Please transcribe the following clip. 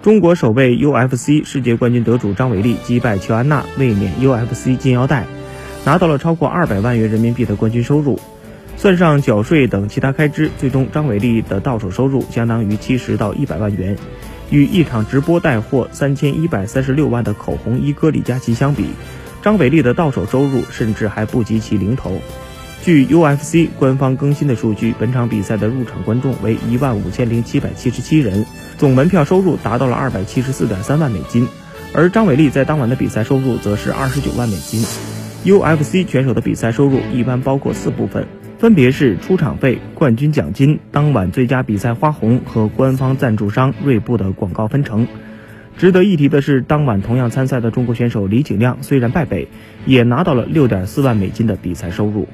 中国首位 UFC 世界冠军得主张伟丽击败乔安娜，卫冕 UFC 金腰带，拿到了超过二百万元人民币的冠军收入。算上缴税等其他开支，最终张伟丽的到手收入相当于七十到一百万元。与一场直播带货三千一百三十六万的口红一哥李佳琦相比，张伟丽的到手收入甚至还不及其零头。据 UFC 官方更新的数据，本场比赛的入场观众为一万五千零七百七十七人，总门票收入达到了二百七十四点三万美金，而张伟丽在当晚的比赛收入则是二十九万美金。UFC 选手的比赛收入一般包括四部分，分别是出场费、冠军奖金、当晚最佳比赛花红和官方赞助商锐步的广告分成。值得一提的是，当晚同样参赛的中国选手李景亮虽然败北，也拿到了六点四万美金的比赛收入。